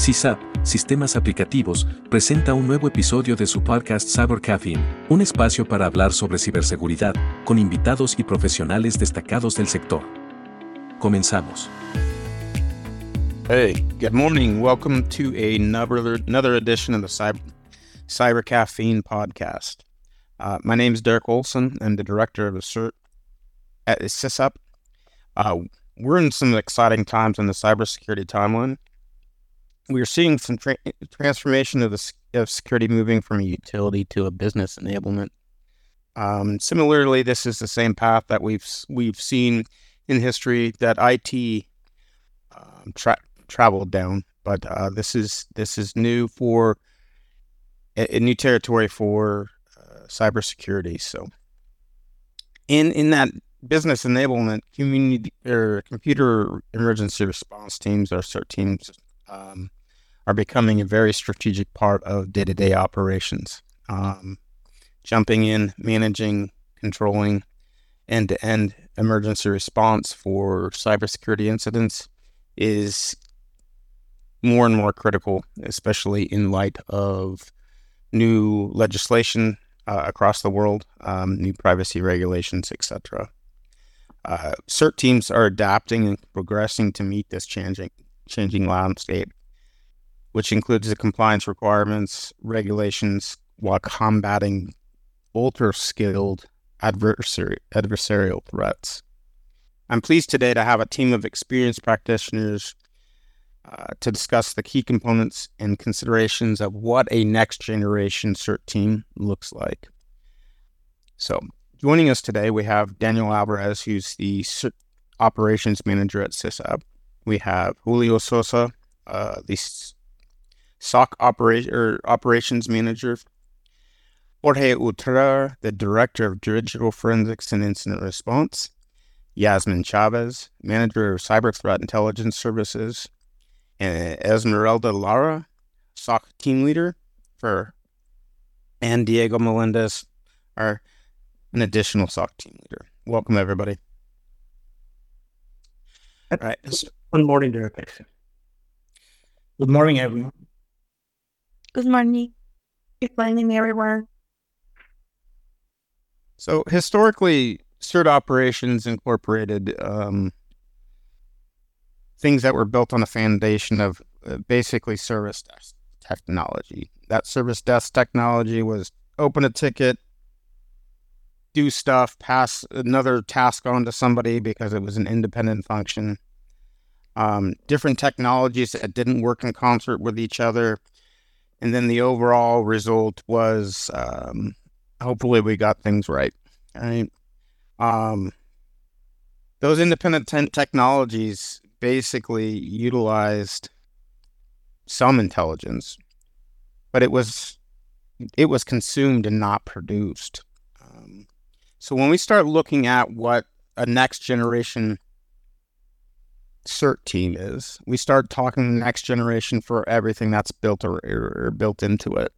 CISAP, Sistemas Aplicativos, presenta un nuevo episodio de su podcast Cyber Caffeine, un espacio para hablar sobre ciberseguridad, con invitados y profesionales destacados del sector. Comenzamos. Hey, good morning. Welcome to another, edition of the Cyber, Caffeine podcast. Uh, my name is Derek Olson. I'm the director of CERT at CISAP. We're in some exciting times in the cybersecurity timeline we are seeing some tra- transformation of the of security moving from a utility to a business enablement. Um, similarly, this is the same path that we've we've seen in history that IT um, tra- traveled down, but uh, this is this is new for a, a new territory for uh, cybersecurity. So, in in that business enablement, community or computer emergency response teams, our CERT teams, um, are becoming a very strategic part of day to day operations. Um, jumping in, managing, controlling end to end emergency response for cybersecurity incidents is more and more critical, especially in light of new legislation uh, across the world, um, new privacy regulations, etc. Uh, CERT teams are adapting and progressing to meet this changing changing landscape which includes the compliance requirements, regulations, while combating ultra skilled adversary, adversarial threats. I'm pleased today to have a team of experienced practitioners uh, to discuss the key components and considerations of what a next generation CERT team looks like. So, joining us today, we have Daniel Alvarez, who's the CERT operations manager at SISAP. We have Julio Sosa, uh, the SOC operation or operations manager. Jorge Utrar, the director of digital forensics and incident response. Yasmin Chavez, manager of cyber threat intelligence services. And Esmeralda Lara, SOC team leader for, and Diego Melendez, our an additional SOC team leader. Welcome, everybody. All right. Good morning, Derek. Good morning, everyone. Good morning. Good morning, everyone. So historically, CERT operations incorporated um, things that were built on a foundation of uh, basically service desk technology. That service desk technology was open a ticket, do stuff, pass another task on to somebody because it was an independent function. Um, different technologies that didn't work in concert with each other and then the overall result was um, hopefully we got things right. Right. Um, those independent technologies basically utilized some intelligence, but it was it was consumed and not produced. Um, so when we start looking at what a next generation CERT team is. We start talking next generation for everything that's built or, or, built into it.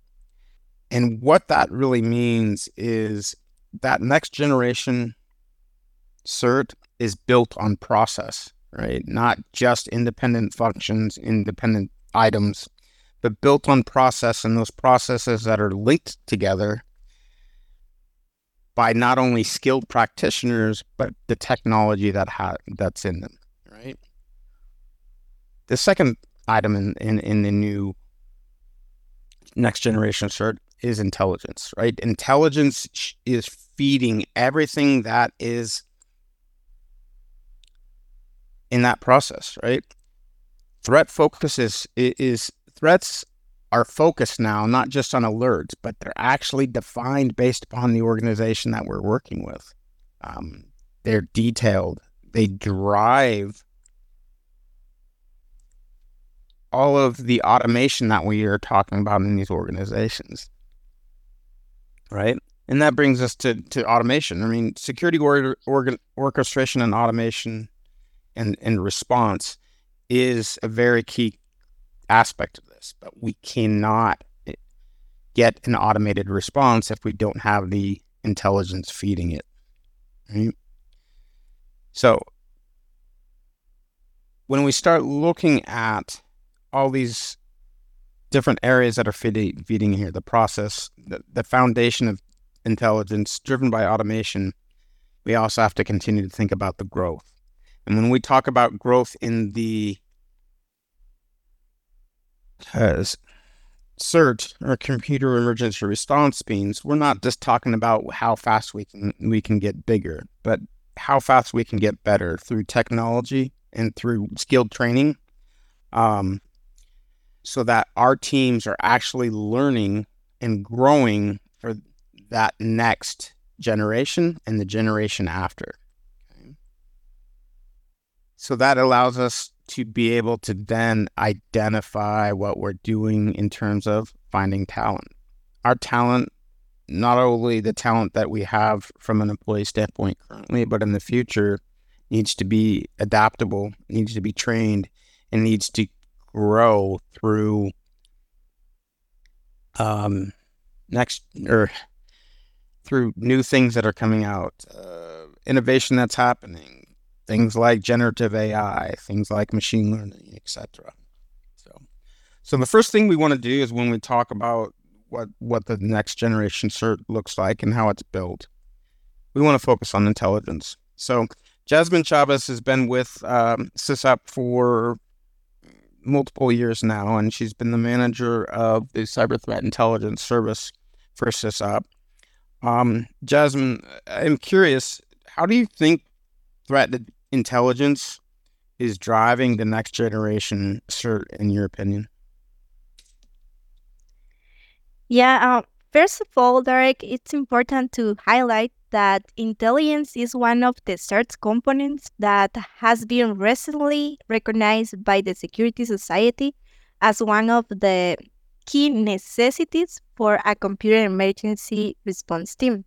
And what that really means is that next generation CERT is built on process, right? Not just independent functions, independent items, but built on process and those processes that are linked together by not only skilled practitioners, but the technology that ha- that's in them? The second item in, in, in the new next generation CERT is intelligence, right? Intelligence is feeding everything that is in that process, right? Threat focus is, is threats are focused now not just on alerts, but they're actually defined based upon the organization that we're working with. Um, they're detailed. They drive all of the automation that we are talking about in these organizations. Right. And that brings us to, to automation. I mean, security or, organ, orchestration and automation and, and response is a very key aspect of this, but we cannot get an automated response if we don't have the intelligence feeding it. Right? So, when we start looking at all these different areas that are feeding, feeding here. The process, the, the foundation of intelligence driven by automation. We also have to continue to think about the growth. And when we talk about growth in the uh, CERT or computer emergency response teams, we're not just talking about how fast we can we can get bigger, but how fast we can get better through technology and through skilled training. Um, so that our teams are actually learning and growing for that next generation and the generation after. So that allows us to be able to then identify what we're doing in terms of finding talent. Our talent, not only the talent that we have from an employee standpoint currently, but in the future, needs to be adaptable, needs to be trained, and needs to grow through um, next or through new things that are coming out, uh, innovation that's happening, things like generative AI, things like machine learning, etc. So, so the first thing we want to do is when we talk about what what the next generation cert looks like and how it's built, we want to focus on intelligence. So, Jasmine Chavez has been with um, SISAP for multiple years now, and she's been the manager of the Cyber Threat Intelligence Service for SISAP. Um, Jasmine, I'm curious, how do you think threat intelligence is driving the next generation cert, in your opinion? Yeah, uh, first of all, Derek, it's important to highlight that intelligence is one of the CERT components that has been recently recognized by the Security Society as one of the key necessities for a computer emergency response team.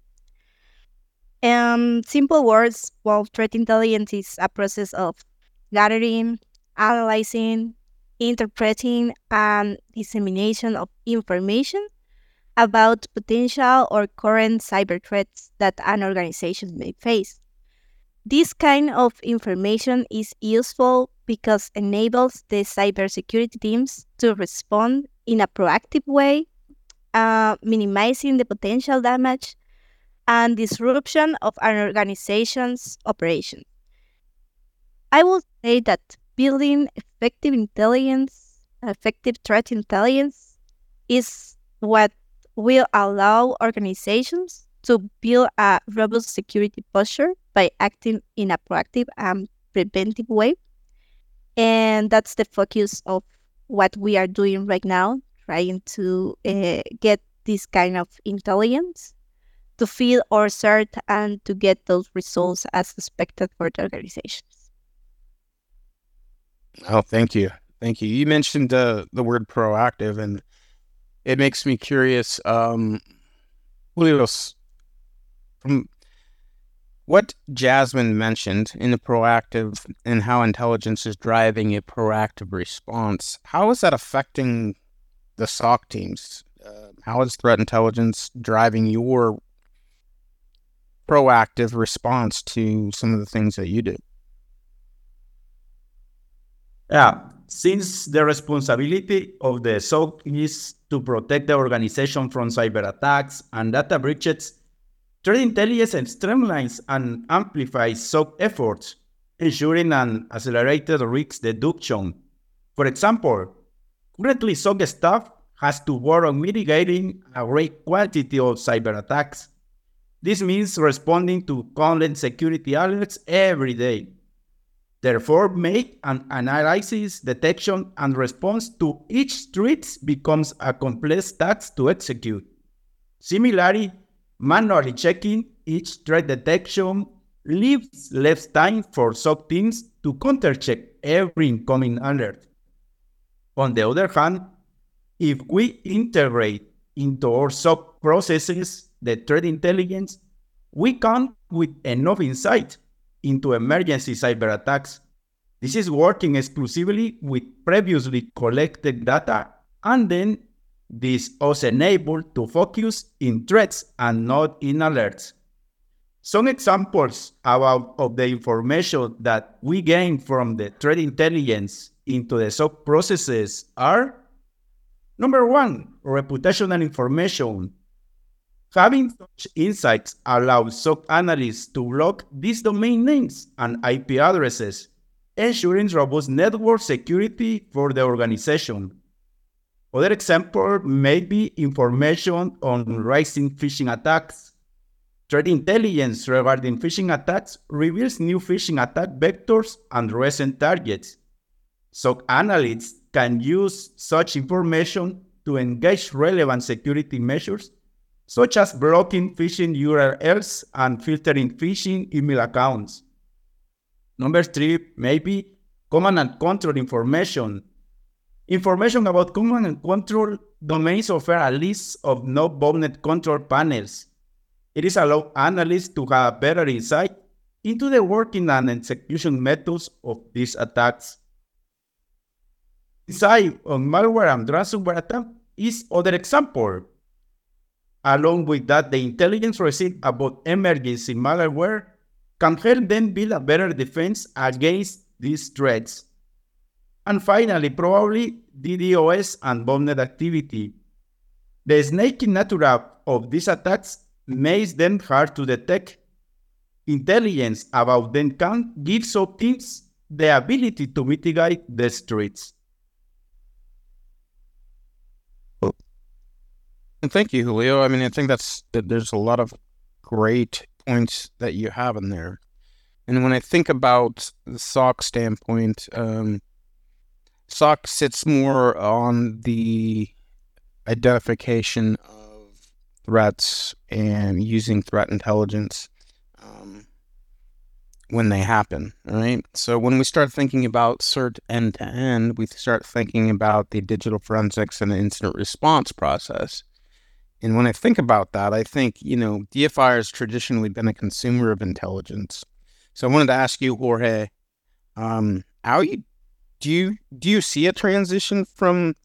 Um, simple words, well, threat intelligence is a process of gathering, analyzing, interpreting, and dissemination of information about potential or current cyber threats that an organization may face. This kind of information is useful because enables the cybersecurity teams to respond in a proactive way, uh, minimizing the potential damage and disruption of an organization's operation. I would say that building effective intelligence, effective threat intelligence, is what will allow organizations to build a robust security posture by acting in a proactive and preventive way. And that's the focus of what we are doing right now, trying to uh, get this kind of intelligence to feel or cert and to get those results as expected for the organizations. Oh, thank you. Thank you. You mentioned uh, the word proactive, and it makes me curious. Um, Julios, from what Jasmine mentioned in the proactive and how intelligence is driving a proactive response, how is that affecting the SOC teams? Uh, how is threat intelligence driving your proactive response to some of the things that you do? Yeah, since the responsibility of the SOC is to protect the organization from cyber attacks and data breaches, threat intelligence streamlines and amplifies SOC efforts, ensuring an accelerated risk deduction. For example, currently SOC staff has to work on mitigating a great quantity of cyber attacks. This means responding to content security alerts every day Therefore, make an analysis, detection, and response to each threat becomes a complex task to execute. Similarly, manually checking each threat detection leaves less time for SOC teams to countercheck every incoming alert. On the other hand, if we integrate into our SOC processes the threat intelligence, we come with enough insight into emergency cyber attacks. This is working exclusively with previously collected data, and then this is enabled to focus in threats and not in alerts. Some examples about of the information that we gain from the threat intelligence into the SOC processes are Number one, reputational information. Having such insights allows SOC analysts to block these domain names and IP addresses, ensuring robust network security for the organization. Other example may be information on rising phishing attacks. Threat intelligence regarding phishing attacks reveals new phishing attack vectors and recent targets. SOC analysts can use such information to engage relevant security measures, such as blocking phishing URLs and filtering phishing email accounts. Number three, maybe command and control information Information about command and control domains offer a list of no botnet control panels. It is allow analysts to have better insight into the working and execution methods of these attacks. Insight on malware and ransomware attack is other example. Along with that, the intelligence received about emergency malware can help them build a better defense against these threats. And finally, probably DDoS and botnet activity. The snaking nature of these attacks makes them hard to detect. Intelligence about them can give some teams the ability to mitigate the threats. And thank you, Julio. I mean, I think that's that there's a lot of great points that you have in there. And when I think about the SOC standpoint, um, SOC sits more on the identification of threats and using threat intelligence um, when they happen, right? So when we start thinking about CERT end to end, we start thinking about the digital forensics and the incident response process. And when I think about that, I think, you know, DFI has traditionally been a consumer of intelligence. So I wanted to ask you, Jorge, um, how you do you do you see a transition from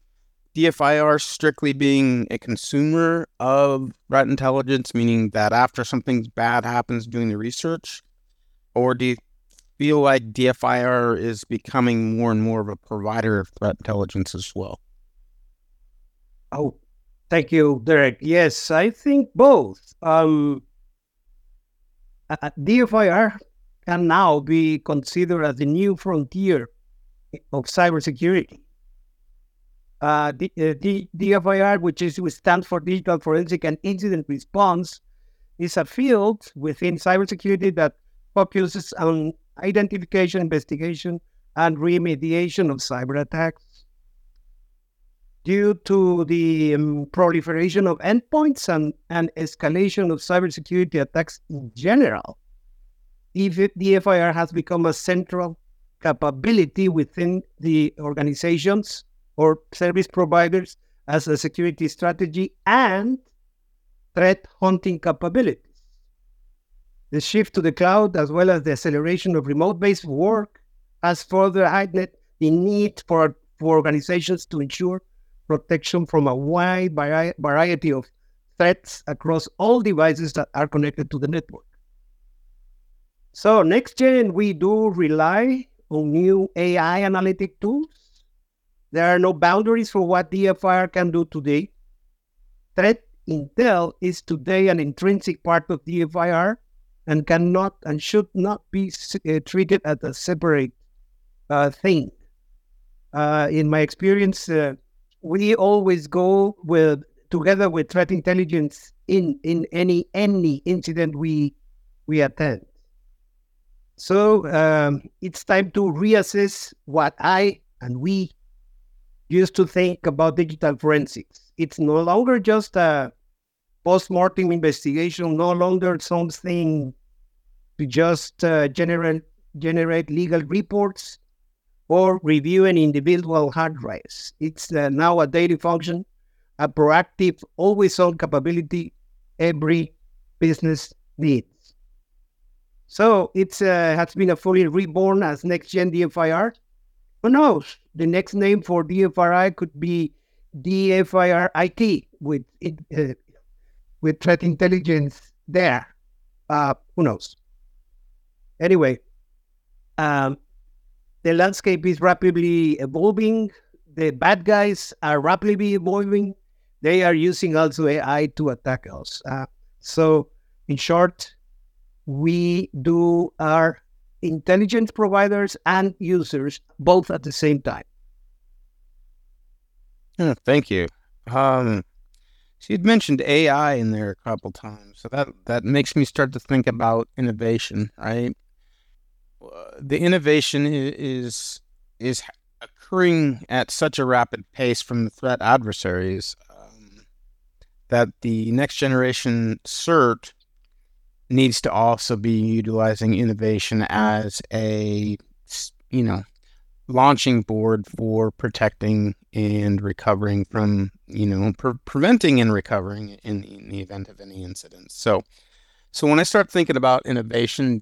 DFIR strictly being a consumer of threat intelligence, meaning that after something bad happens doing the research, or do you feel like DFIR is becoming more and more of a provider of threat intelligence as well? Oh, thank you, Derek. Yes, I think both. Um, DFIR can now be considered as the new frontier of cybersecurity. Uh, the, uh, the DFIR, which is which stands for Digital Forensic and Incident Response, is a field within cybersecurity that focuses on identification, investigation, and remediation of cyber attacks. Due to the um, proliferation of endpoints and, and escalation of cybersecurity attacks in general, the FIR has become a central capability within the organizations or service providers as a security strategy and threat hunting capabilities. The shift to the cloud, as well as the acceleration of remote based work, has further heightened the need for, for organizations to ensure protection from a wide variety of threats across all devices that are connected to the network. So, next gen, we do rely on new AI analytic tools. There are no boundaries for what DFIR can do today. Threat intel is today an intrinsic part of DFIR and cannot and should not be uh, treated as a separate uh, thing. Uh, in my experience, uh, we always go with together with threat intelligence in in any any incident we we attend. So um, it's time to reassess what I and we used to think about digital forensics. It's no longer just a post-mortem investigation, no longer something to just uh, generate generate legal reports or review an individual hard drives. It's uh, now a daily function, a proactive, always-on capability every business needs. So it's uh, has been a fully reborn as next gen DFIR. Who knows? The next name for DFIR could be DFIR IT with uh, with threat intelligence there. Uh, who knows? Anyway, um, the landscape is rapidly evolving. the bad guys are rapidly evolving. They are using also AI to attack us. Uh, so, in short, we do our intelligence providers and users both at the same time. Yeah, thank you. Um, so you'd mentioned AI in there a couple times, so that that makes me start to think about innovation, right? The innovation is is occurring at such a rapid pace from the threat adversaries um, that the next generation CERT needs to also be utilizing innovation as a you know launching board for protecting and recovering from you know pre- preventing and recovering in, in, the event of any incidents so so when i start thinking about innovation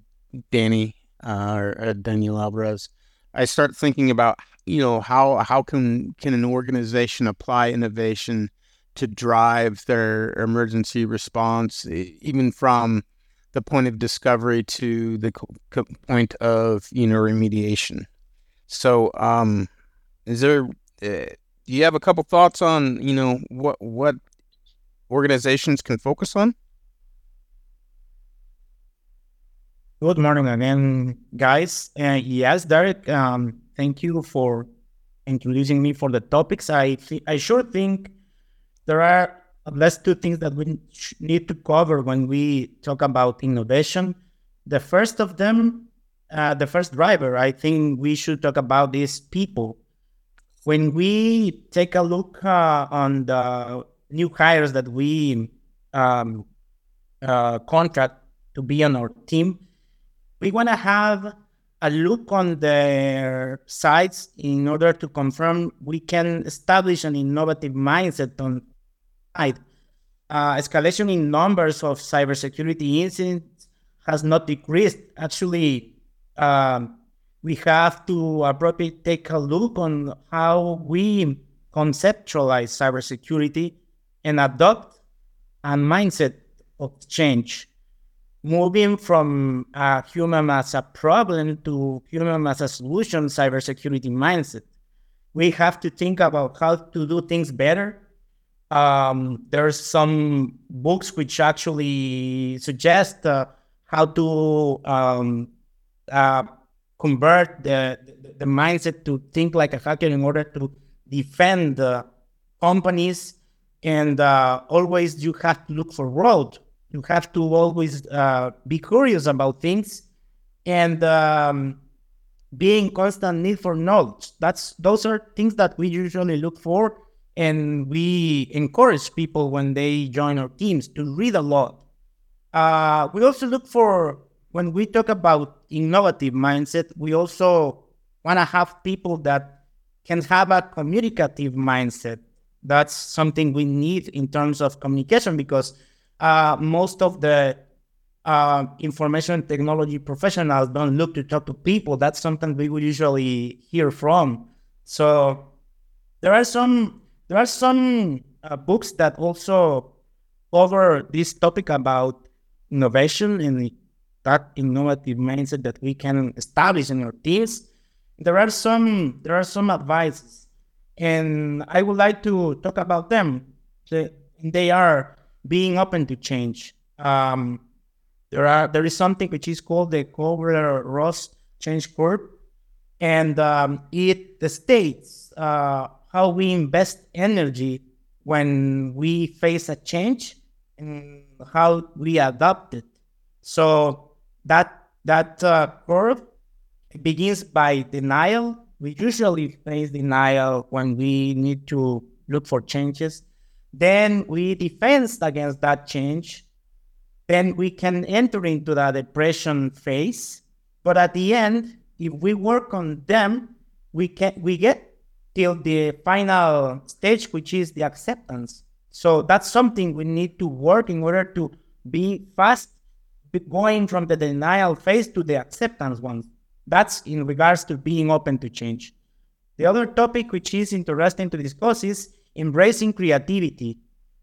danny uh, or, or daniel alvarez i start thinking about you know how how can can an organization apply innovation to drive their emergency response even from the point of discovery to the co- point of you know remediation. So, um, is there? Uh, do you have a couple thoughts on you know what what organizations can focus on? Good morning again, guys. Uh, yes, Derek. Um, thank you for introducing me for the topics. I th- I sure think there are let's two things that we need to cover when we talk about innovation. The first of them, uh, the first driver, I think we should talk about is people. When we take a look uh, on the new hires that we um, uh, contract to be on our team, we want to have a look on their sites in order to confirm we can establish an innovative mindset on uh, escalation in numbers of cybersecurity incidents has not decreased. Actually, um, we have to appropriately take a look on how we conceptualize cybersecurity and adopt a mindset of change, moving from a human as a problem to human as a solution cybersecurity mindset. We have to think about how to do things better um, there's some books which actually suggest uh, how to um, uh, convert the, the, the mindset to think like a hacker in order to defend uh, companies. And uh, always you have to look for road. You have to always uh, be curious about things and um, being constant need for knowledge. That's those are things that we usually look for and we encourage people when they join our teams to read a lot. Uh, we also look for when we talk about innovative mindset, we also want to have people that can have a communicative mindset. That's something we need in terms of communication because uh, most of the uh, information technology professionals don't look to talk to people. That's something we would usually hear from. So there are some there are some uh, books that also cover this topic about innovation and that innovative mindset that we can establish in our teams. There are some there are some advices, and I would like to talk about them. They are being open to change. Um, there are there is something which is called the Kubler-Ross change curve, and um, it states uh, how we invest energy when we face a change and how we adapt it. So that that uh, curve begins by denial. We usually face denial when we need to look for changes. Then we defend against that change. Then we can enter into the depression phase. But at the end, if we work on them, we can we get till the final stage, which is the acceptance. So that's something we need to work in order to be fast going from the denial phase to the acceptance one. That's in regards to being open to change. The other topic, which is interesting to discuss, is embracing creativity.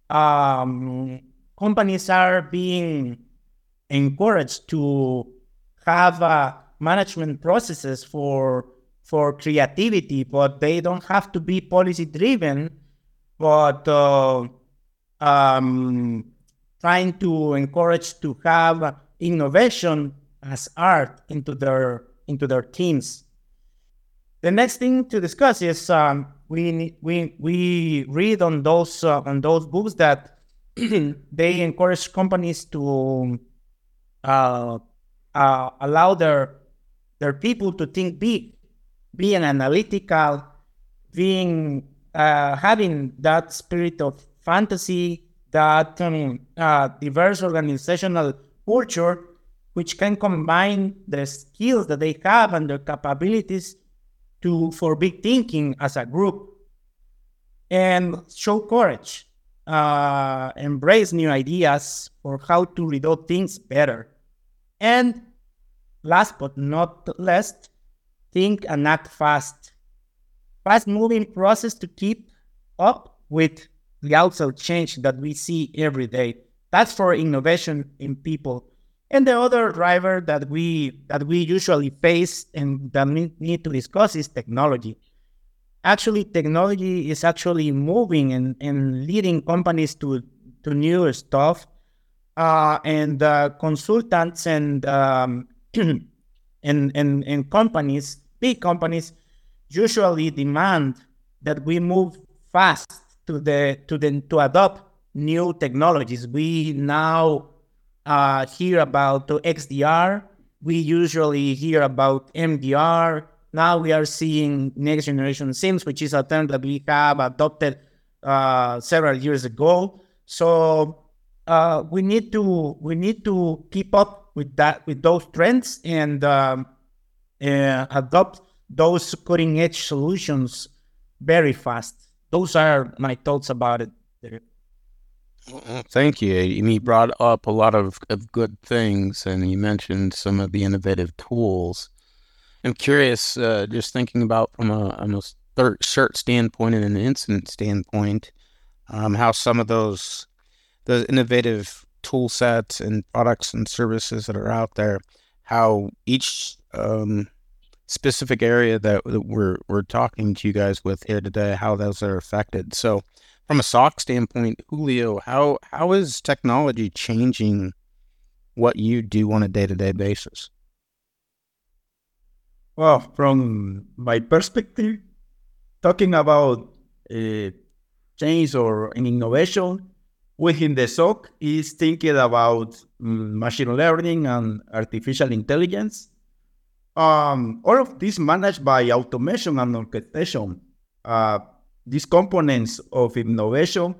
Um, companies are being encouraged to have uh, management processes for for creativity, but they don't have to be policy driven, but uh, um, trying to encourage to have innovation as art into their into their teams. The next thing to discuss is um, we we we read on those uh, on those books that they encourage companies to uh, uh, allow their their people to think big, being analytical, being uh, having that spirit of fantasy, that um, diverse organizational culture, which can combine the skills that they have and their capabilities to for big thinking as a group, and show courage, uh, embrace new ideas for how to redo things better, and last but not least, think and act fast. Fast moving process to keep up with the outside change that we see every day. That's for innovation in people. And the other driver that we that we usually face and that we need to discuss is technology. Actually, technology is actually moving and, and leading companies to, to new stuff. Uh, and uh, consultants and um, and, and, and companies, big companies, usually demand that we move fast to the to the to adopt new technologies. We now uh, hear about XDR. We usually hear about MDR. Now we are seeing next generation SIEMs, which is a term that we have adopted uh, several years ago. So uh, we need to we need to keep up with that with those trends and um, uh, adopt those cutting edge solutions very fast. Those are my thoughts about it. Thank you. You brought up a lot of, of good things, and you mentioned some of the innovative tools. I'm curious, uh, just thinking about from a, a third shirt standpoint and an incident standpoint, um, how some of those the innovative tool sets and products and services that are out there, how each um, specific area that, that we're we're talking to you guys with here today, how those are affected. So, from a SOC standpoint, Julio, how how is technology changing what you do on a day to day basis? Well, from my perspective, talking about uh, change or an innovation, within the SOC is thinking about mm, machine learning and artificial intelligence. Um, all of this managed by automation and orchestration. Uh, these components of innovation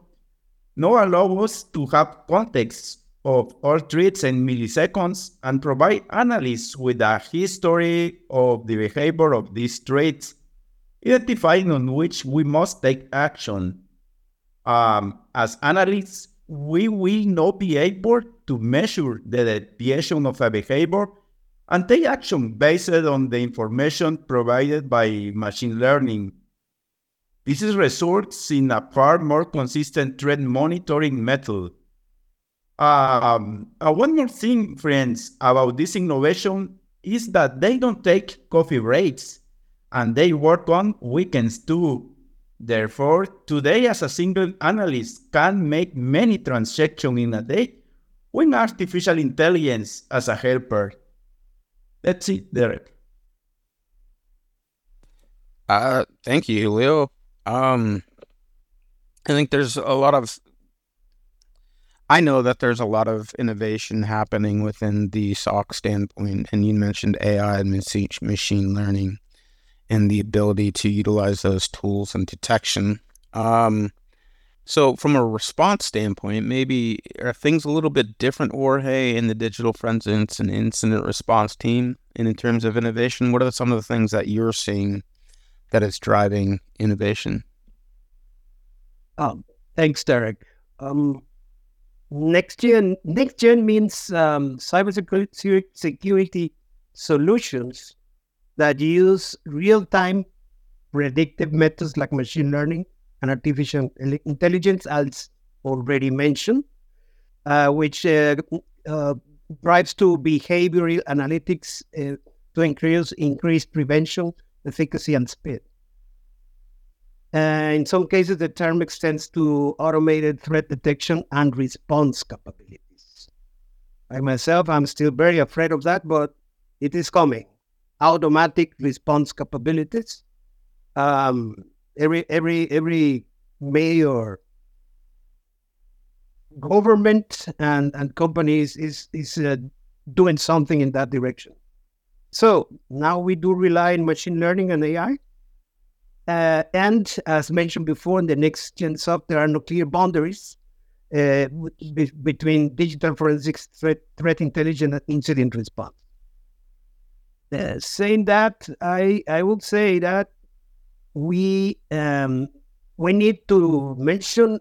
now allow us to have context of all threats in milliseconds and provide analysts with a history of the behavior of these threats, identifying on which we must take action um, as analysts, we will not be able to measure the deviation of a behavior and take action based on the information provided by machine learning. This results in a far more consistent trend monitoring method. Um, uh, one more thing, friends, about this innovation is that they don't take coffee breaks and they work on weekends too. Therefore, today as a single analyst can make many transactions in a day with artificial intelligence as a helper. That's it, Derek. Uh, thank you, Leo. Um, I think there's a lot of, I know that there's a lot of innovation happening within the SOC standpoint, and you mentioned AI and machine learning and the ability to utilize those tools and detection. Um, so, from a response standpoint, maybe are things a little bit different, Jorge, in the digital forensics and incident response team? And in terms of innovation, what are some of the things that you're seeing that is driving innovation? Um, thanks, Derek. Um, next gen, next gen means um, cybersecurity security solutions that use real-time predictive methods like machine learning and artificial intelligence, as already mentioned, uh, which uh, uh, drives to behavioral analytics uh, to increase increase prevention efficacy, and speed. Uh, in some cases, the term extends to automated threat detection and response capabilities. I myself, I'm still very afraid of that, but it is coming. Automatic response capabilities. Um, every every every major government and, and companies is is uh, doing something in that direction. So now we do rely on machine learning and AI. Uh, and as mentioned before, in the next gen SOC, there are no clear boundaries uh, be- between digital forensics, threat, threat intelligence, and incident response. Uh, saying that, I I would say that we um, we need to mention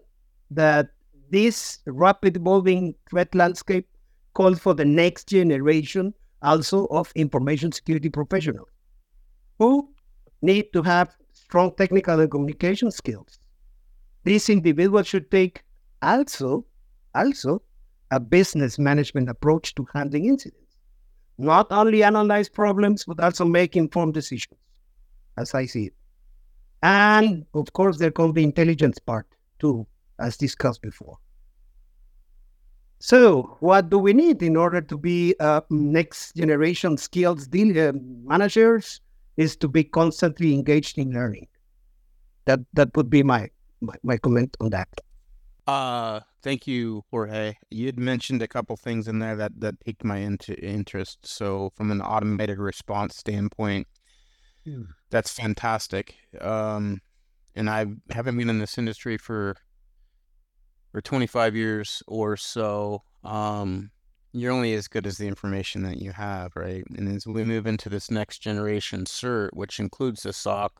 that this rapid evolving threat landscape calls for the next generation also of information security professionals who need to have strong technical and communication skills. These individuals should take also also a business management approach to handling incidents. Not only analyze problems, but also make informed decisions, as I see it. And of course, there comes the intelligence part too, as discussed before. So, what do we need in order to be uh, next generation skills deal, uh, managers? Is to be constantly engaged in learning. That that would be my my, my comment on that. Uh, thank you, Jorge. You had mentioned a couple things in there that that piqued my interest. So, from an automated response standpoint, Hmm. that's fantastic. Um, and I haven't been in this industry for for 25 years or so. Um, you're only as good as the information that you have, right? And as we move into this next generation CERT, which includes the SOC,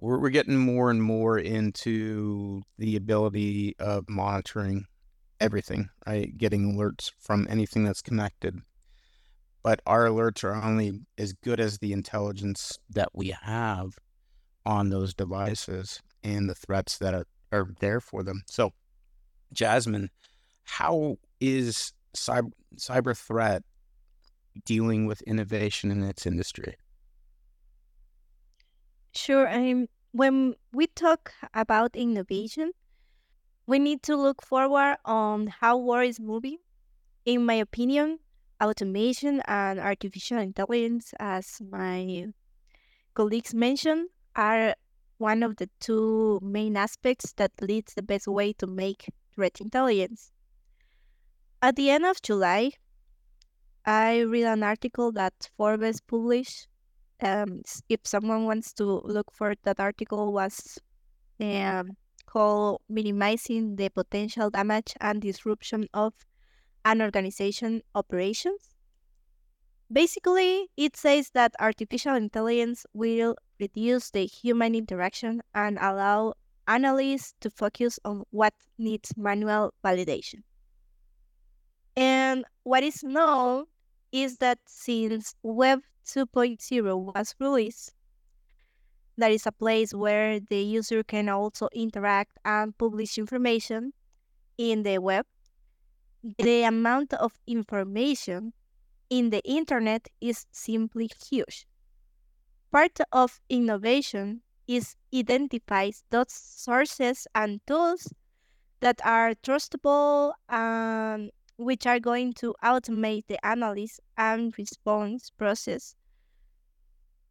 we're, we're getting more and more into the ability of monitoring everything, right? Getting alerts from anything that's connected. But our alerts are only as good as the intelligence that we have on those devices and the threats that are, are there for them. So, Jasmine, how is cyber, cyber threat dealing with innovation in its industry? Sure. Um, when we talk about innovation, we need to look forward on how war is moving. In my opinion, automation and artificial intelligence, as my colleagues mentioned, are one of the two main aspects that leads the best way to make threat intelligence. At the end of July, I read an article that Forbes published. Um, if someone wants to look for that article, was um, called "Minimizing the Potential Damage and Disruption of an Organization Operations." Basically, it says that artificial intelligence will reduce the human interaction and allow analysts to focus on what needs manual validation. And what is known is that since Web 2.0 was released, that is a place where the user can also interact and publish information in the web. The amount of information in the internet is simply huge. Part of innovation is identifies those sources and tools that are trustable and which are going to automate the analysis and response process.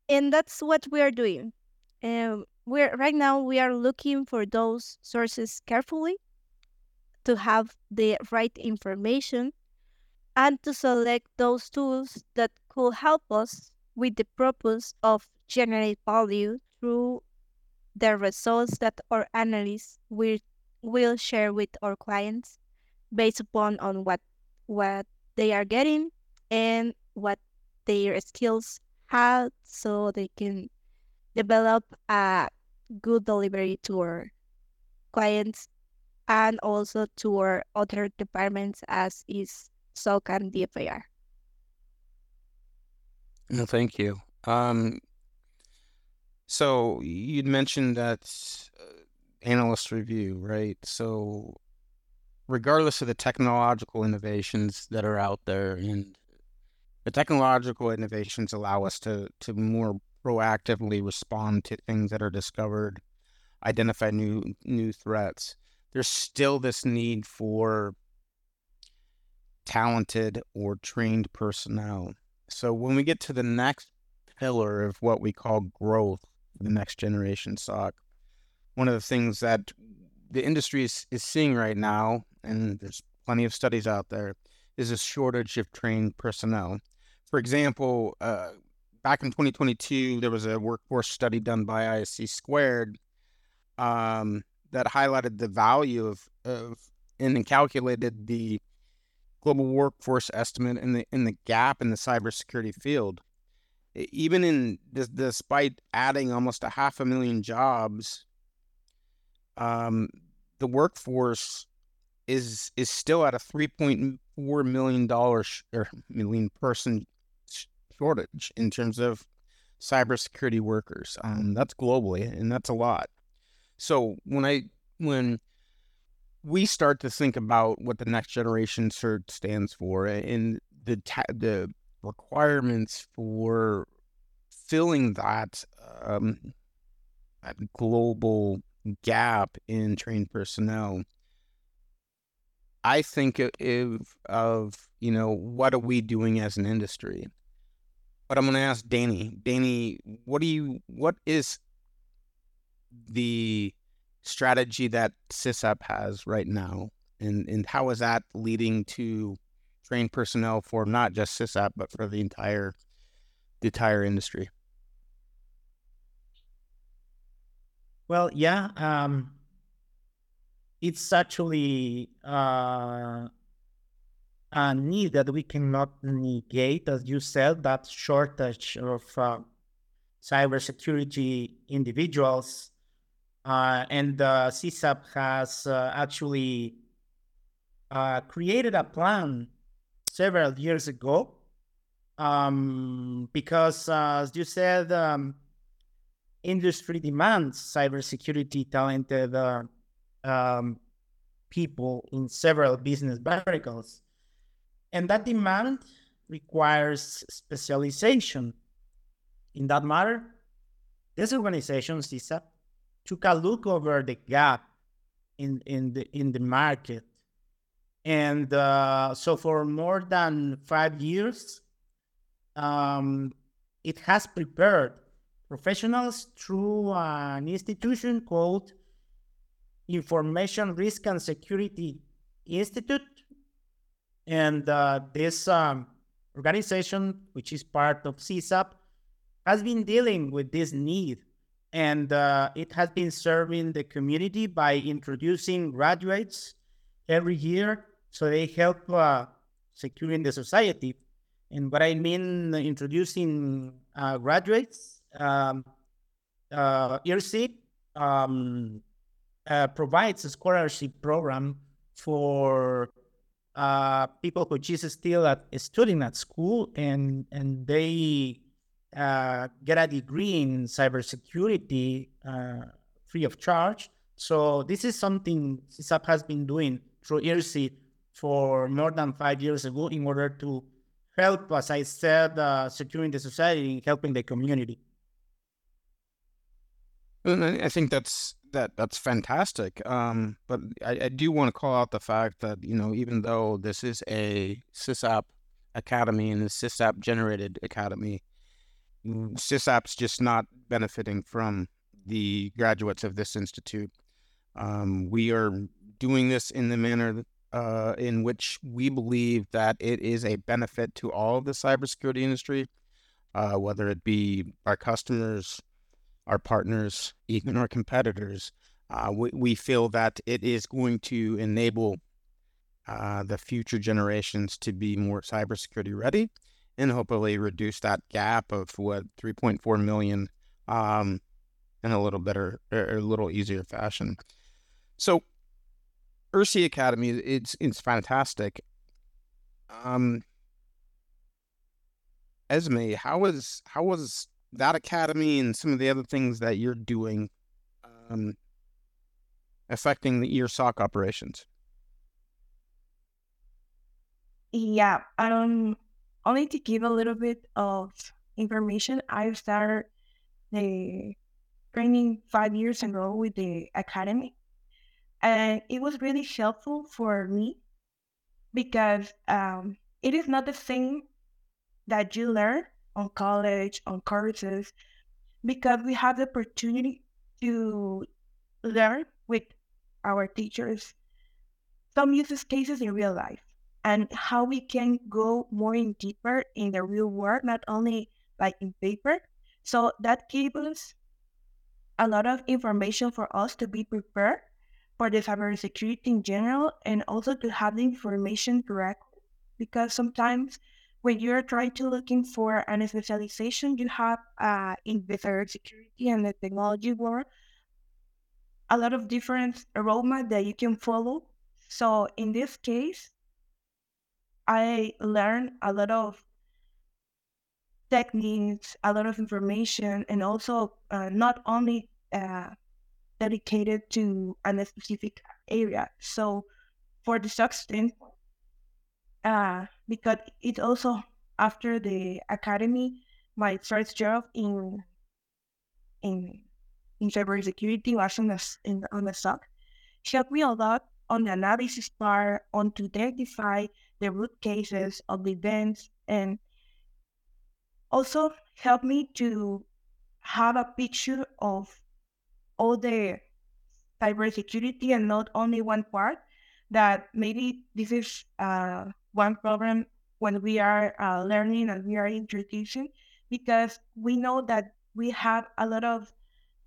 And that's what we are doing. Um, we're right now we are looking for those sources carefully to have the right information and to select those tools that could help us with the purpose of generate value through the results that our analysts will will share with our clients based upon on what what they are getting and what their skills have so they can develop a good delivery to our clients and also to our other departments as is SOC and DFIR. No, thank you. Um, so you'd mentioned that uh, analyst review, right? So regardless of the technological innovations that are out there and the technological innovations allow us to to more proactively respond to things that are discovered, identify new new threats. There's still this need for talented or trained personnel. So when we get to the next pillar of what we call growth, the next generation SOC, one of the things that the industry is, is seeing right now, and there's plenty of studies out there, is a shortage of trained personnel. For example, uh, back in 2022, there was a workforce study done by ISC Squared um, that highlighted the value of, of and calculated the global workforce estimate and the in the gap in the cybersecurity field. Even in despite adding almost a half a million jobs, um, the workforce is is still at a three point four million dollars or million person shortage in terms of cybersecurity workers. Um, that's globally, and that's a lot. So when I when we start to think about what the next generation cert stands for and the ta- the requirements for filling that um, that global gap in trained personnel I think of, of you know what are we doing as an industry. But I'm going to ask Danny. Danny, what do you? What is the strategy that SISAP has right now, and and how is that leading to trained personnel for not just SISAP but for the entire the entire industry? Well, yeah. Um, it's actually uh, a need that we cannot negate, as you said, that shortage of uh, cybersecurity individuals. Uh, and uh, SISAP has uh, actually uh, created a plan several years ago um, because, uh, as you said, um, industry demands cybersecurity talented uh, um, people in several business verticals. And that demand requires specialization. In that matter, this organization, SISAP, took a look over the gap in, in, the, in the market. And uh, so for more than five years, um, it has prepared professionals through an institution called Information Risk and Security Institute. And uh, this um, organization, which is part of SISAP, has been dealing with this need. And uh, it has been serving the community by introducing graduates every year so they help uh, securing the society. And what I mean introducing uh, graduates, um, uh, IRSI um, uh, provides a scholarship program for uh, people who just still at studying at school and and they uh, get a degree in cybersecurity uh, free of charge. So this is something SISAP has been doing through IRSI for more than five years ago in order to help, as I said, uh, securing the society, helping the community. I think that's that that's fantastic. Um, but I, I do want to call out the fact that you know even though this is a SISAP academy and a SISAP generated academy, SISAP's just not benefiting from the graduates of this institute. Um, we are doing this in the manner uh, in which we believe that it is a benefit to all of the cybersecurity industry, uh, whether it be our customers, our partners, even our competitors. Uh, we, we, feel that it is going to enable uh, the future generations to be more cybersecurity ready and hopefully reduce that gap of what 3.4 million um, in a little better or a little easier fashion. So, IRSI Academy, it's it's fantastic. Um, Esme, how was how was that academy and some of the other things that you're doing um, affecting the your SOC operations? Yeah, um, only to give a little bit of information, I started the training five years ago with the academy. And it was really helpful for me because um, it is not the same that you learn on college, on courses, because we have the opportunity to learn with our teachers some use cases in real life and how we can go more in deeper in the real world, not only like in paper. So that gives us a lot of information for us to be prepared for the cybersecurity in general and also to have the information correct. Because sometimes when you're trying to looking for an specialization, you have uh, in the cybersecurity and the technology world a lot of different roadmap that you can follow. So in this case, I learned a lot of techniques, a lot of information, and also uh, not only uh, dedicated to a specific area. So for the standpoint, uh, because it also after the academy, my first job in in in cybersecurity was on the in, on the SOC helped me a lot on the analysis part, on to identify the root cases of the events, and also help me to have a picture of all the cybersecurity and not only one part. That maybe this is uh, one problem when we are uh, learning and we are introducing, because we know that we have a lot of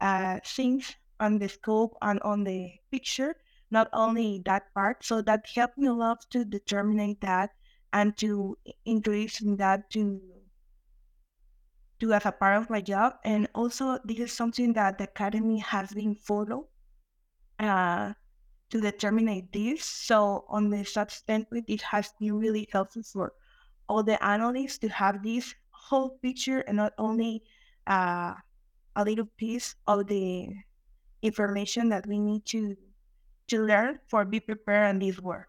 uh, things on the scope and on the picture, not only that part. So that helped me a lot to determine that and to introduce that to to as a part of my job. And also, this is something that the academy has been follow uh, to determine this. So on the SOC it has been really helpful for all the analysts to have this whole picture and not only uh, a little piece of the information that we need to to learn for be prepared in this work.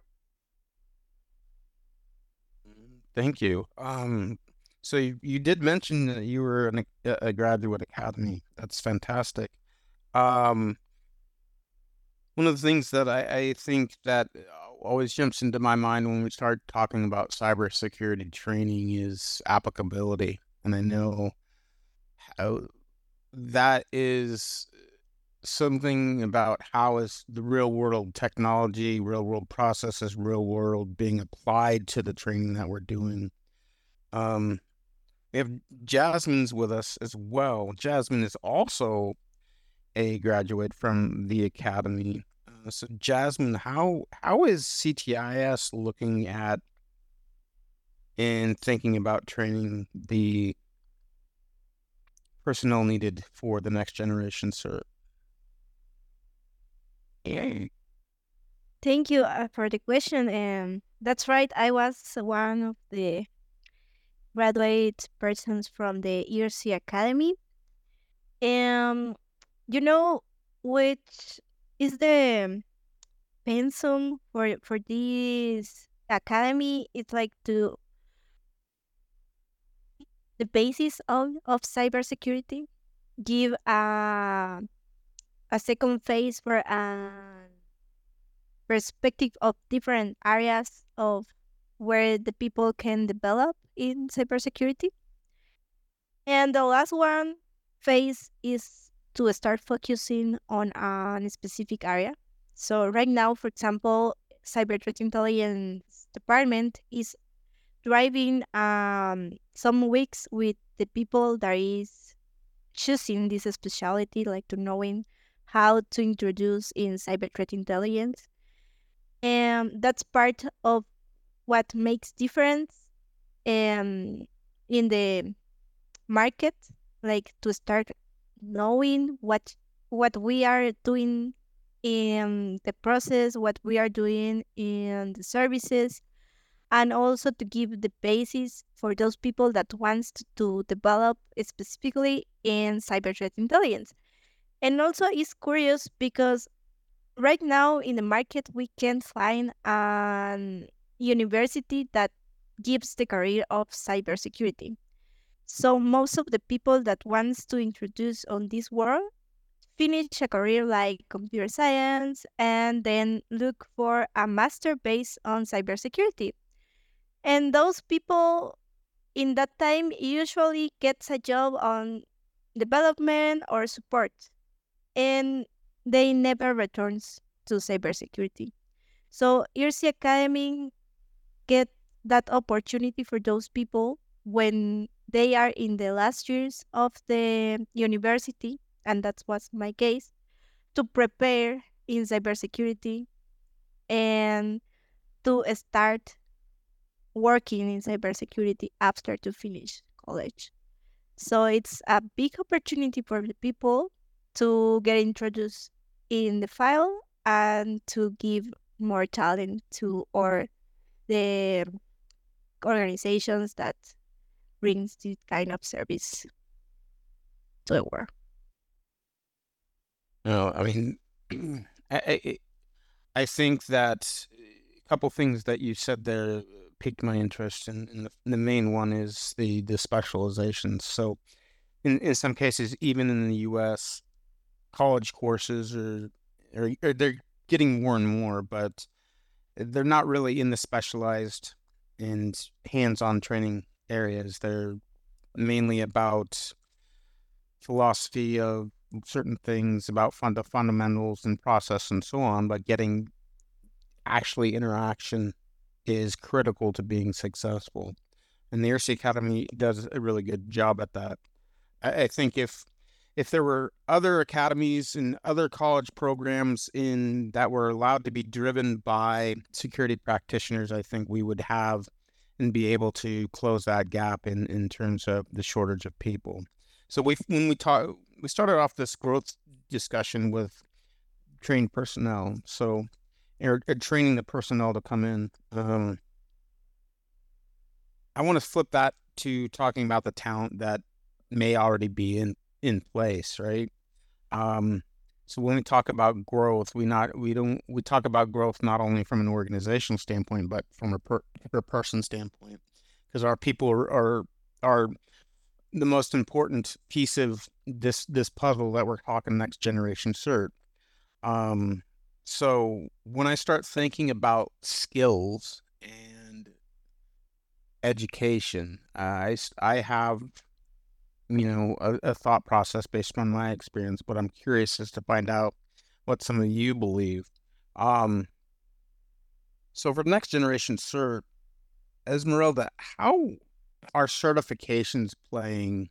Thank you. Um, so you, you did mention that you were a graduate academy. That's fantastic. Um, one of the things that I, I think that always jumps into my mind when we start talking about cybersecurity training is applicability, and I know how that is something about how is the real world technology, real world processes, real world being applied to the training that we're doing. Um, we have Jasmine's with us as well. Jasmine is also a graduate from the academy. Uh, so, Jasmine, how how is CTIS looking at and thinking about training the personnel needed for the next generation CERT? Thank you uh, for the question. Um, that's right. I was one of the graduate persons from the IRSI Academy. And you know, which is the pensum for for this academy? It's like to the basis of, of cybersecurity, give a, a second phase for a perspective of different areas of where the people can develop in cybersecurity. And the last one phase is to start focusing on a specific area. So right now, for example, cyber threat intelligence department is driving um, some weeks with the people that is choosing this specialty, like to knowing how to introduce in cyber threat intelligence. And that's part of what makes difference um, in the market, like to start knowing what what we are doing in the process, what we are doing in the services, and also to give the basis for those people that wants to develop specifically in cyber threat intelligence. And also it's curious because right now in the market we can find a university that gives the career of cybersecurity. So most of the people that wants to introduce on this world finish a career like computer science and then look for a master based on cybersecurity. And those people in that time usually gets a job on development or support and they never returns to cybersecurity. So IRSI Academy get that opportunity for those people when they are in the last years of the university, and that was my case, to prepare in cybersecurity and to start working in cybersecurity after to finish college. So it's a big opportunity for the people to get introduced in the file and to give more talent to or the organizations that brings this kind of service to the world. No, I mean, I, I, think that a couple things that you said there piqued my interest, and, and the, the main one is the the specializations. So, in in some cases, even in the U.S., college courses are, are, are they're getting more and more, but they're not really in the specialized and hands-on training areas. They're mainly about philosophy of certain things about fund- fundamentals and process and so on, but getting actually interaction is critical to being successful. And the IRSI Academy does a really good job at that. I, I think if if there were other academies and other college programs in that were allowed to be driven by security practitioners, I think we would have and be able to close that gap in, in terms of the shortage of people. So we when we talk we started off this growth discussion with trained personnel. So or, or training the personnel to come in. Um, I want to flip that to talking about the talent that may already be in in place, right? Um, so when we talk about growth, we not we don't we talk about growth not only from an organizational standpoint, but from a per, per person standpoint, because our people are, are are the most important piece of this this puzzle that we're talking next generation cert. Um, so when I start thinking about skills and education, I I have you know, a, a thought process based on my experience, but I'm curious as to find out what some of you believe. Um, so for next generation cert, Esmeralda, how are certifications playing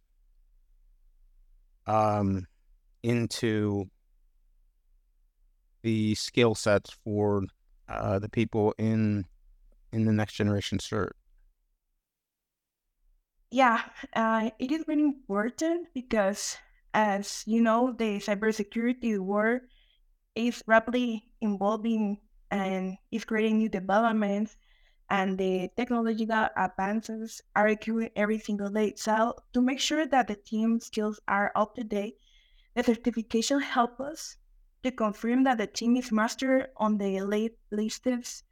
um, into the skill sets for uh, the people in in the next generation cert? Yeah, uh, it is very important because, as you know, the cybersecurity world is rapidly evolving and is creating new developments, and the technological advances are occurring every single day. So, to make sure that the team skills are up to date, the certification helps us to confirm that the team is master on the late latest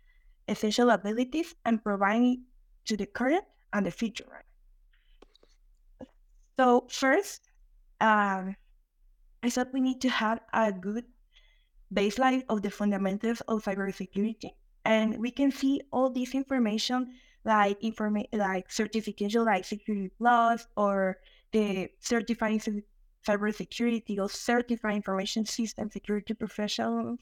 essential abilities and providing to the current and the future. So first, um, I thought we need to have a good baseline of the fundamentals of cybersecurity, and we can see all this information like informa- like certification like Security Plus or the certifying cybersecurity or certified information system security professionals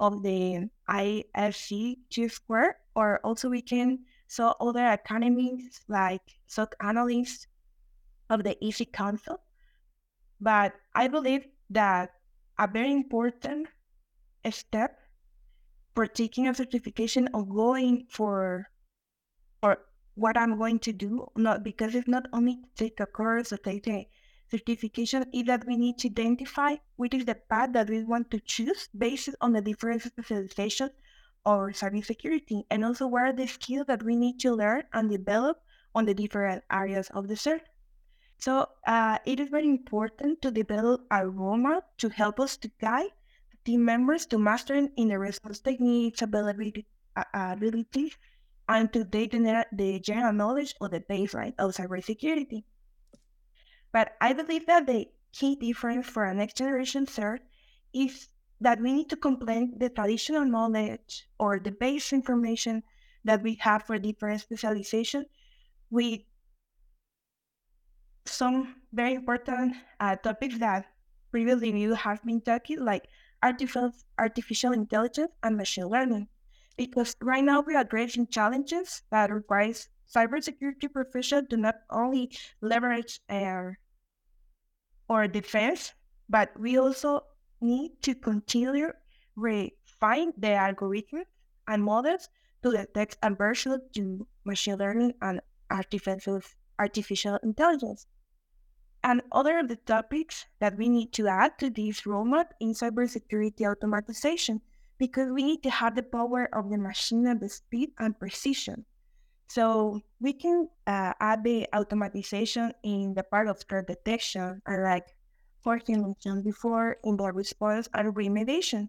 of the ISC G Square, or also we can saw other academies like SOC analysts of the EC Council. But I believe that a very important step for taking a certification or going for or what I'm going to do, not because it's not only to take a course or take a certification, is that we need to identify which is the path that we want to choose based on the different specializations or cybersecurity, and also what are the skills that we need to learn and develop on the different areas of the cert. So uh, it is very important to develop a roadmap to help us to guide team members to mastering in the response techniques, availability, uh, ability, and to data the general knowledge or the baseline of cybersecurity. But I believe that the key difference for a next generation CERT is that we need to complement the traditional knowledge or the base information that we have for different specialization with some very important uh, topics that previously you have been talking, like artificial artificial intelligence and machine learning. Because right now we are addressing challenges that requires cybersecurity professionals to not only leverage our or defense, but we also need to continue refine the algorithms and models to detect aversion to machine learning and artificial artificial intelligence. And other of the topics that we need to add to this roadmap in cybersecurity automatization, because we need to have the power of the machine and the speed and precision. So we can uh, add the automatization in the part of threat detection, and like Jorge mentioned before, in the response and remediation.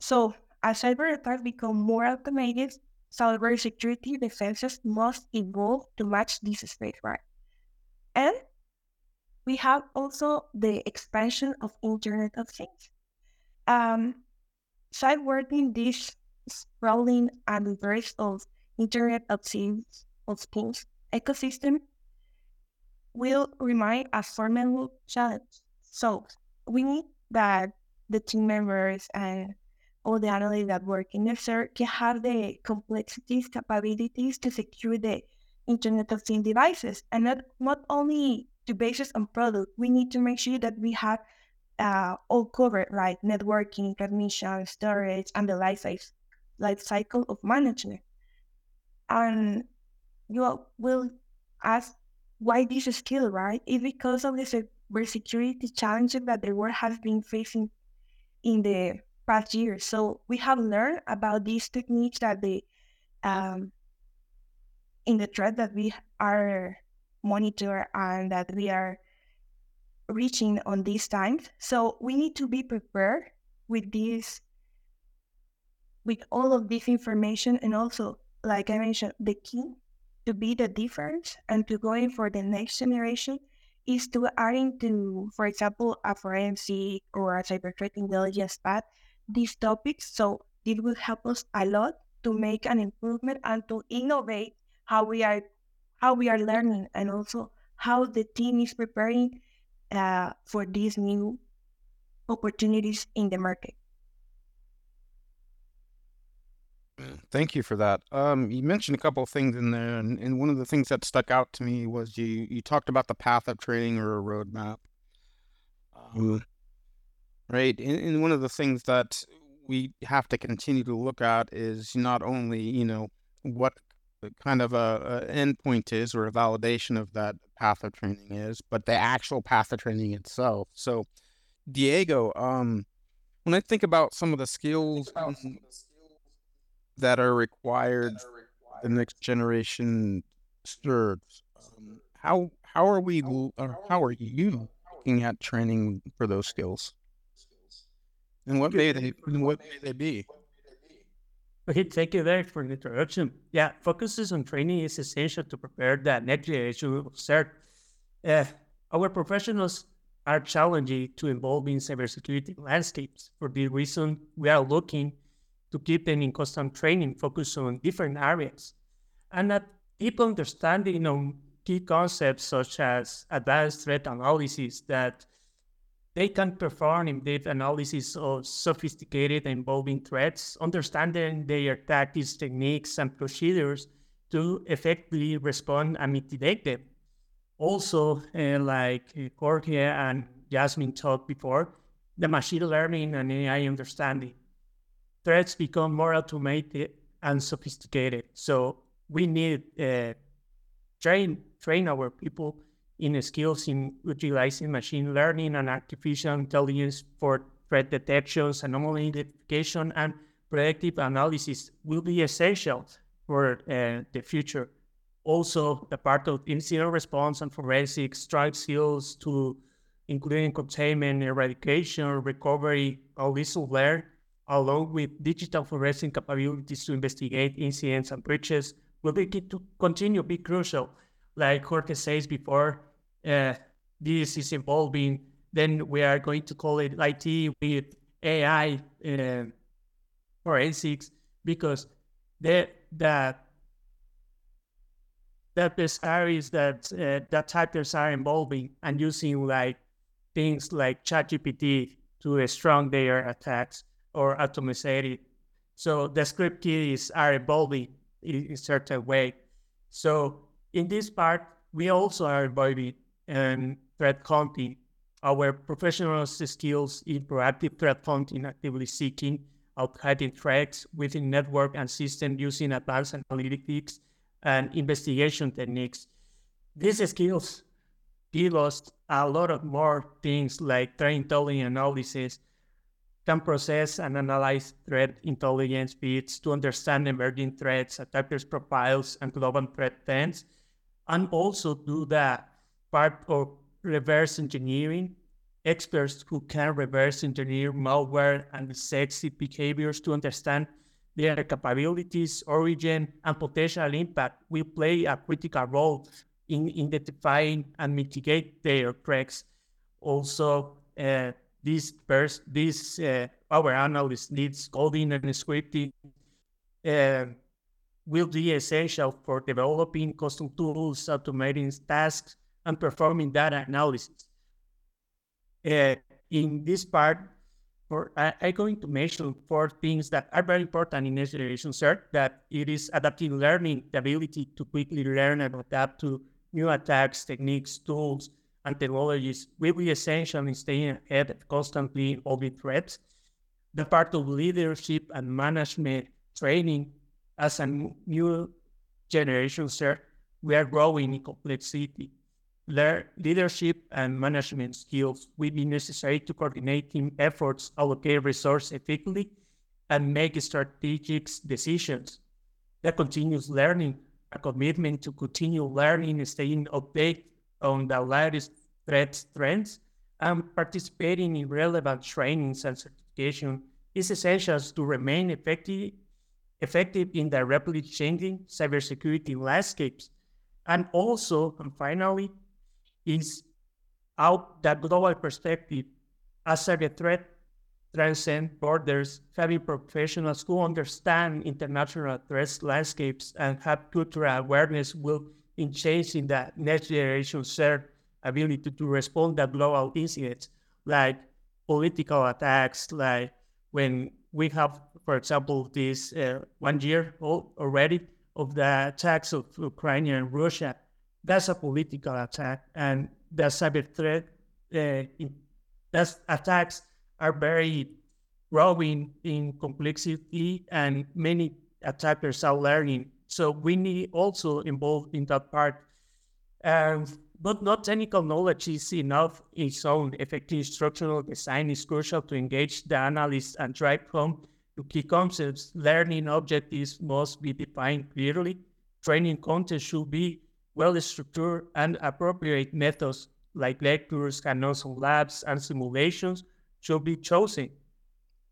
So as cyber attacks become more automated, cybersecurity defenses must evolve to match this space, right? And we have also the expansion of Internet of Things. Um, sidewarding this sprawling and diverse of Internet of Things of Things ecosystem will remain a formidable challenge. So we need that the team members and all the analysts that work in the CERT can have the complexities, capabilities to secure the Internet of Things devices, and not not only to basis on product. We need to make sure that we have uh, all covered, right? Networking, transmission, storage, and the life, life cycle of management. And you will ask why this skill, right? It's because of the cybersecurity challenges that the world has been facing in the past years. So we have learned about these techniques that the um, in the threat that we are monitor and that we are reaching on these times. So we need to be prepared with this, with all of this information, and also, like I mentioned, the key to be the difference and to going for the next generation is to add into, for example, a forensic or a cyber threat intelligence path these topics. So it will help us a lot to make an improvement and to innovate how we are how we are learning and also how the team is preparing uh, for these new opportunities in the market. Thank you for that. Um, you mentioned a couple of things in there, and, and, one of the things that stuck out to me was you you talked about the path of training or a roadmap. Um, right, and, and one of the things that we have to continue to look at is not only you know what kind of a, a endpoint is or a validation of that path of training is, but the actual path of training itself. So, Diego, um, when I think about some of the skills that are required, the next generation CERTs, um, how how are we or how are you looking at training for those skills? And what may they what may they be? Okay, thank you very for the introduction. Yeah, focuses on training is essential to prepare the next generation of CERT. Uh, our professionals are challenging to involve in cybersecurity landscapes. For this reason, we are looking to keep them in constant training, focus on different areas, and a deep understanding on key concepts such as advanced threat analysis that they can perform in-depth analysis of sophisticated involving threats, understanding their tactics, techniques, and procedures to effectively respond and mitigate them. Also, uh, like uh, Jorge and Jasmine talked before, the machine learning and AI understanding. Threats become more automated and sophisticated. So we need uh, train train our people in skills in utilizing machine learning and artificial intelligence for threat detections, anomaly identification, and predictive analysis will be essential for uh, the future. Also, the part of incident response and forensic strike skills to including containment, eradication, recovery, will learn, along with digital forensic capabilities to investigate incidents and breaches, will be to continue be crucial. Like Jorge says before, uh, this is evolving, then we are going to call it IT with AI uh, forensics because the that that areas that uh, that hackers are involving and using like things like ChatGPT to strong their attacks or automate. So the script keys are evolving in a certain way. So in this part, we also are evolving in threat hunting. Our professional skills in proactive threat hunting, actively seeking out hiding threats within network and system using advanced analytics and investigation techniques. These skills give us a lot of more things like threat intelligence analysis, can process and analyze threat intelligence feeds to understand emerging threats, attackers' profiles, and global threat trends, and also do that part of reverse engineering, experts who can reverse engineer malware and sexy behaviors to understand their capabilities, origin, and potential impact will play a critical role in identifying and mitigate their threats. Also, uh, this pers- this uh, our analyst needs coding and scripting uh, will be essential for developing custom tools, automating tasks, and performing data analysis. Uh, in this part, for, I, am going to mention four things that are very important in next generation search, that it is adaptive learning, the ability to quickly learn and adapt to new attacks, techniques, tools, and technologies will be essential in staying ahead of constantly evolving threats. The part of leadership and management training as a new generation, sir, we are growing in complexity. Their leadership and management skills will be necessary to coordinate team efforts, allocate resources effectively, and make strategic decisions. The continuous learning, a commitment to continue learning staying updated on the latest threats trends, and participating in relevant trainings and certification is essential to remain effective, effective in the rapidly changing cybersecurity landscapes. And also, and finally, is how that global perspective as a threat transcend borders, having professionals who understand international threat landscapes and have cultural awareness will in changing the next generation shared ability to respond to global incidents like political attacks, like when we have, for example, this uh, one year old already of the attacks of Ukraine and Russia. That's a political attack, and the cyber threat, uh, those attacks are very growing in complexity, and many attackers are learning so we need also involved in that part. Um, but not technical knowledge is enough in its own. Effective instructional design is crucial to engage the analyst and drive home to key concepts. Learning objectives must be defined clearly. Training content should be well structured and appropriate methods like lectures, and also labs, and simulations should be chosen.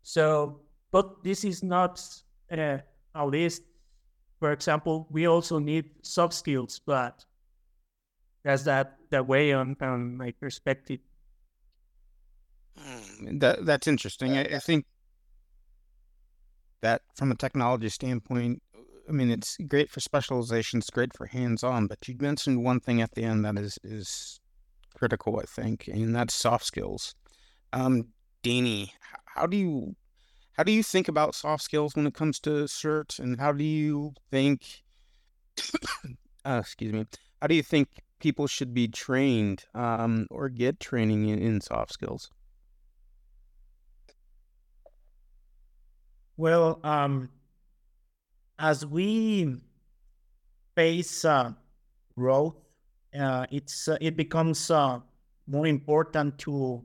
So, but this is not uh, a list for example, we also need soft skills, but that's that that way on, on my perspective. Hmm, that that's interesting. I, I think that from a technology standpoint, I mean, it's great for specialization. It's great for hands-on. But you mentioned one thing at the end that is is critical, I think, and that's soft skills. Um, Danny, how do you how do you think about soft skills when it comes to CERT, and how do you think, uh, excuse me, how do you think people should be trained um, or get training in, in soft skills? Well, um, as we face uh, growth, uh, it's uh, it becomes uh, more important to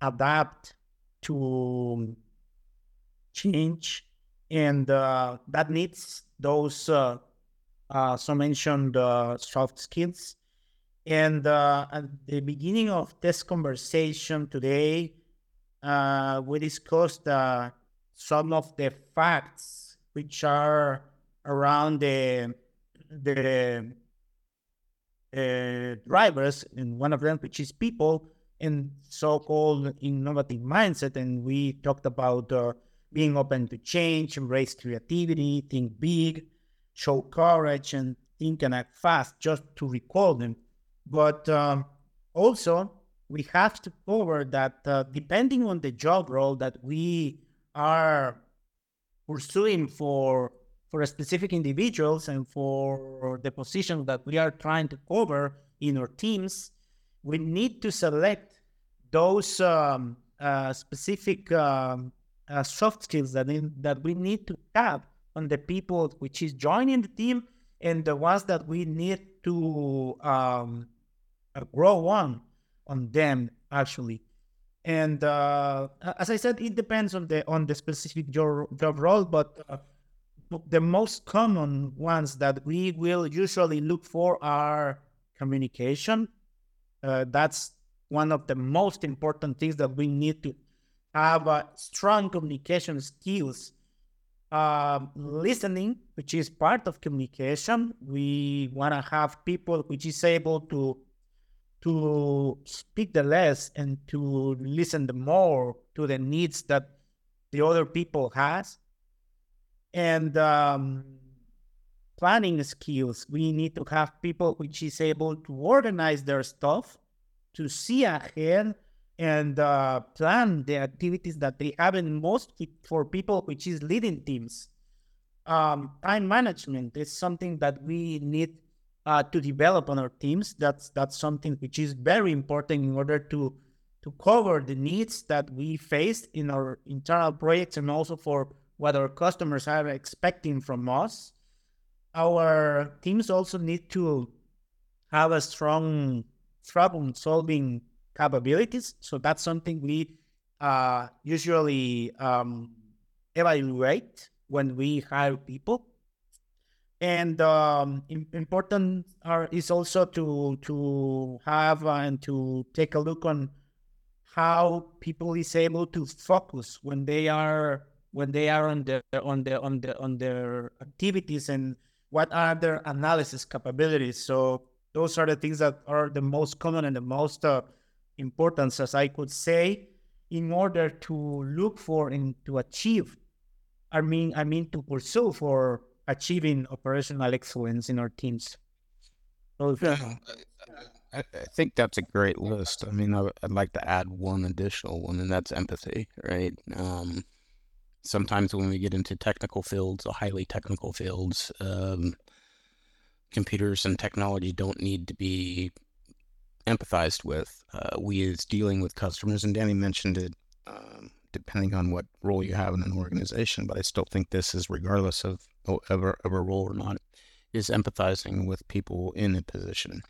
adapt to change, and uh, that needs those uh, so mentioned soft skills. And at the beginning of this conversation today, we discussed some of the facts which are around the the uh, drivers, and one of them, which is people, and so-called innovative mindset. And we talked about uh, being open to change, embrace creativity, think big, show courage, and think and act fast, just to recall them. But um, also, we have to cover that uh, depending on the job role that we are pursuing for for specific individuals and for the position that we are trying to cover in our teams, we need to select those um, uh, specific um, uh, soft skills that in, that we need to have on the people which is joining the team and the ones that we need to um, uh, grow on on them actually and uh, as I said, it depends on the on the specific job, job role, but uh, the most common ones that we will usually look for are communication. Uh, that's one of the most important things that we need to have uh, strong communication skills. Um, listening, which is part of communication, we want to have people which is able to to speak the less and to listen the more to the needs that the other people has. And um, planning skills we need to have people which is able to organize their stuff to see ahead and uh, plan the activities that they have and most for people which is leading teams. Um, time management is something that we need uh, to develop on our teams. That's that's something which is very important in order to to cover the needs that we face in our internal projects and also for what our customers are expecting from us. Our teams also need to have a strong problem solving capabilities. So that's something we uh, usually um, evaluate when we hire people and um, important are, is also to to have and to take a look on how people is able to focus when they are when they are on the on the on the on their activities and what are their analysis capabilities. So those are the things that are the most common and the most uh, important as i could say in order to look for and to achieve i mean i mean to pursue for achieving operational excellence in our teams. yeah, I, I, think that's a great list. I mean, I, would like to add one additional one, and that's empathy, right? Um, sometimes when we get into technical fields, or highly technical fields, um, computers and technology don't need to be empathized with. Uh, we is dealing with customers, and Danny mentioned it um, depending on what role you have in an organization. But I still think this is regardless of of a, of a role or not, is empathizing with people in a position.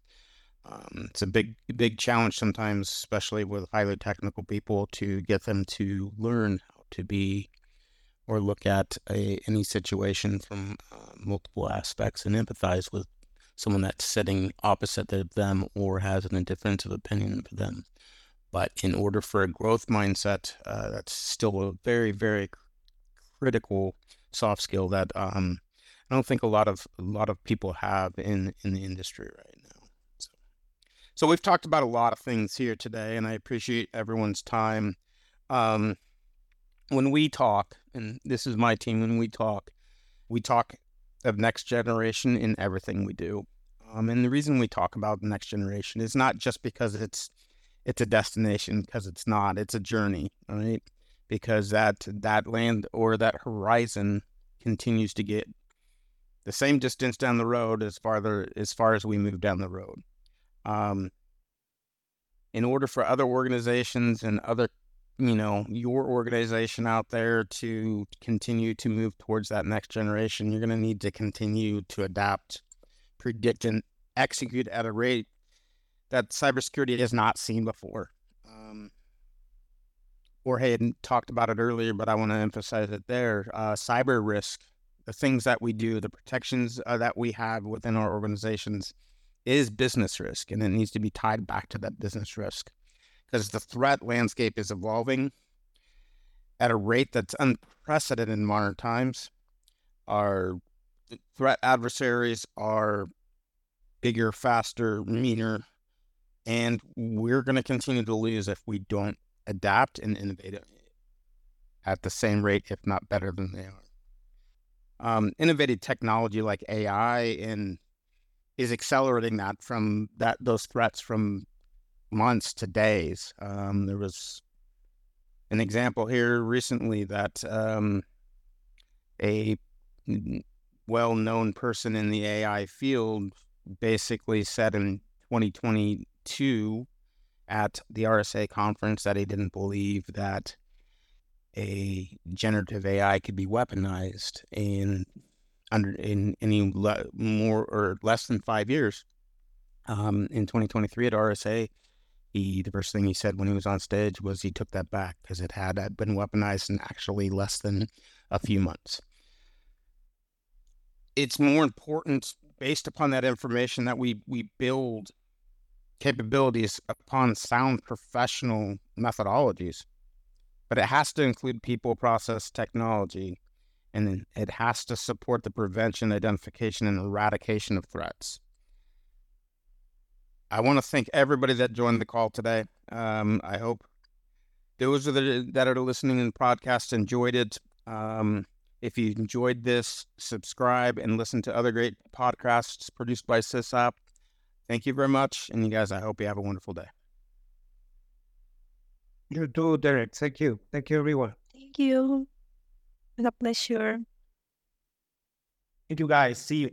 Um, it's a big big challenge sometimes, especially with highly technical people, to get them to learn how to be or look at a, any situation from uh, multiple aspects and empathize with someone that's sitting opposite of them or has an defensive opinion of them. But in order for a growth mindset, uh, that's still a very, very critical soft skill that um, I don't think a lot of a lot of people have in in the industry right now. So, so we've talked about a lot of things here today, and I appreciate everyone's time. Um, when we talk, and this is my team, when we talk, we talk of next generation in everything we do. Um, and the reason we talk about the next generation is not just because it's it's a destination because it's not it's a journey right? Because that that land or that horizon continues to get the same distance down the road as farther as far as we move down the road. Um, in order for other organizations and other you know your organization out there to continue to move towards that next generation you're going to need to continue to adapt predict and execute at a rate that cybersecurity has not seen before. Um, Jorge had talked about it earlier, but I want to emphasize it there. Uh, cyber risk, the things that we do, the protections uh, that we have within our organizations is business risk, and it needs to be tied back to that business risk because the threat landscape is evolving at a rate that's unprecedented in modern times. Our threat adversaries are bigger, faster, meaner, and we're going to continue to lose if we don't adapt and innovate at the same rate, if not better than they are. Um, innovative technology like AI and is accelerating that from that those threats from months to days. Um, there was an example here recently that um, a well-known person in the AI field basically said in 2022 at the RSA conference that he didn't believe that a generative AI could be weaponized in under in any le- more or less than five years. Um, in 2023 at RSA, he the first thing he said when he was on stage was he took that back because it had been weaponized in actually less than a few months. It's more important based upon that information that we we build capabilities upon sound professional methodologies but it has to include people, process, technology, and it has to support the prevention, identification, and eradication of threats. I want to thank everybody that joined the call today. Um, I hope those the, that are listening in the podcast enjoyed it. Um, if you enjoyed this, subscribe and listen to other great podcasts produced by SISAP. Thank you very much. And you guys, I hope you have a wonderful day. You too, Derek. Thank you. Thank you, everyone. Thank you. It's a pleasure. Thank you, guys. See you.